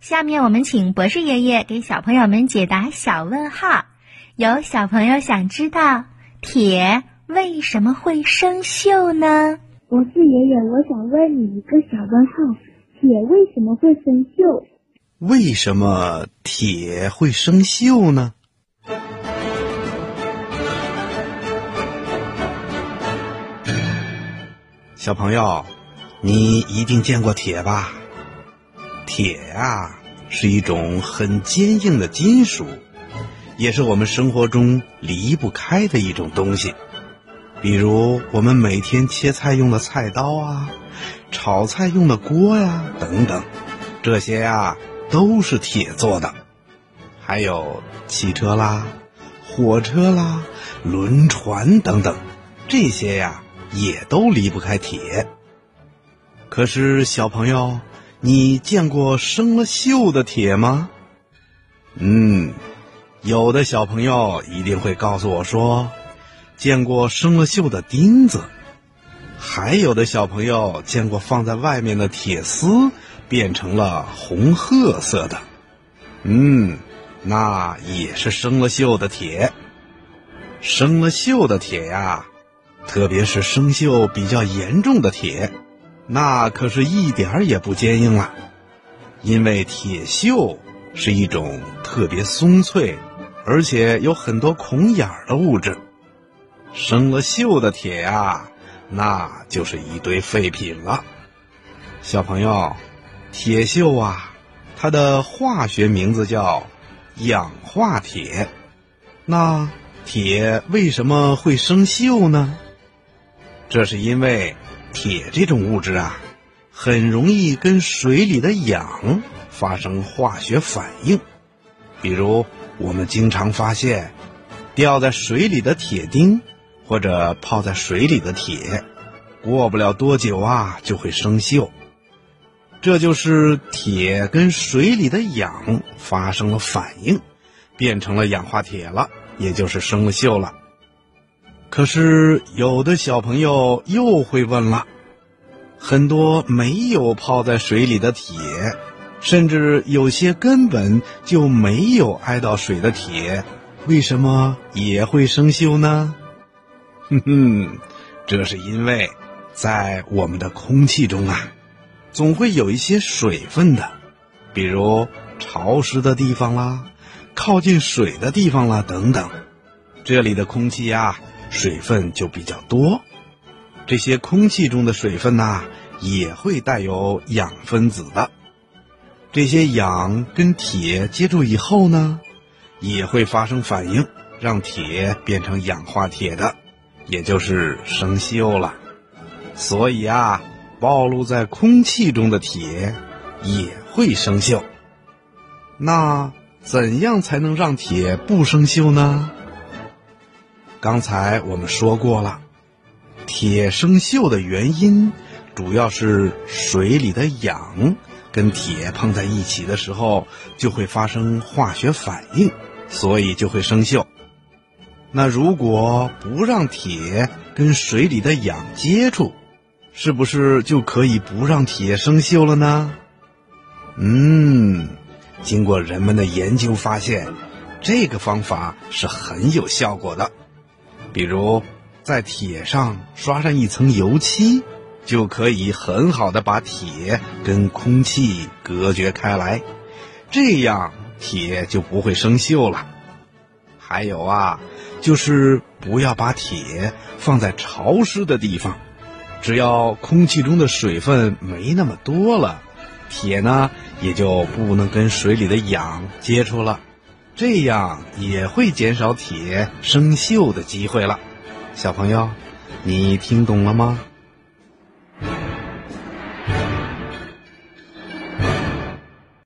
下面我们请博士爷爷给小朋友们解答小问号。有小朋友想知道铁为什么会生锈呢？博士爷爷，我想问你一个小问号：铁为什么会生锈？为什么铁会生锈呢？小朋友，你一定见过铁吧？铁呀，是一种很坚硬的金属，也是我们生活中离不开的一种东西。比如我们每天切菜用的菜刀啊，炒菜用的锅呀，等等，这些呀都是铁做的。还有汽车啦、火车啦、轮船等等，这些呀也都离不开铁。可是小朋友，你见过生了锈的铁吗？嗯，有的小朋友一定会告诉我说。见过生了锈的钉子，还有的小朋友见过放在外面的铁丝变成了红褐色的，嗯，那也是生了锈的铁。生了锈的铁呀，特别是生锈比较严重的铁，那可是一点儿也不坚硬了，因为铁锈是一种特别松脆，而且有很多孔眼儿的物质。生了锈的铁呀，那就是一堆废品了。小朋友，铁锈啊，它的化学名字叫氧化铁。那铁为什么会生锈呢？这是因为铁这种物质啊，很容易跟水里的氧发生化学反应。比如，我们经常发现掉在水里的铁钉。或者泡在水里的铁，过不了多久啊，就会生锈。这就是铁跟水里的氧发生了反应，变成了氧化铁了，也就是生了锈了。可是有的小朋友又会问了：很多没有泡在水里的铁，甚至有些根本就没有挨到水的铁，为什么也会生锈呢？哼哼，这是因为，在我们的空气中啊，总会有一些水分的，比如潮湿的地方啦，靠近水的地方啦等等，这里的空气呀，水分就比较多。这些空气中的水分呐，也会带有氧分子的。这些氧跟铁接触以后呢，也会发生反应，让铁变成氧化铁的。也就是生锈了，所以啊，暴露在空气中的铁也会生锈。那怎样才能让铁不生锈呢？刚才我们说过了，铁生锈的原因主要是水里的氧跟铁碰在一起的时候就会发生化学反应，所以就会生锈。那如果不让铁跟水里的氧接触，是不是就可以不让铁生锈了呢？嗯，经过人们的研究发现，这个方法是很有效果的。比如在铁上刷上一层油漆，就可以很好的把铁跟空气隔绝开来，这样铁就不会生锈了。还有啊。就是不要把铁放在潮湿的地方，只要空气中的水分没那么多了，铁呢也就不能跟水里的氧接触了，这样也会减少铁生锈的机会了。小朋友，你听懂了吗？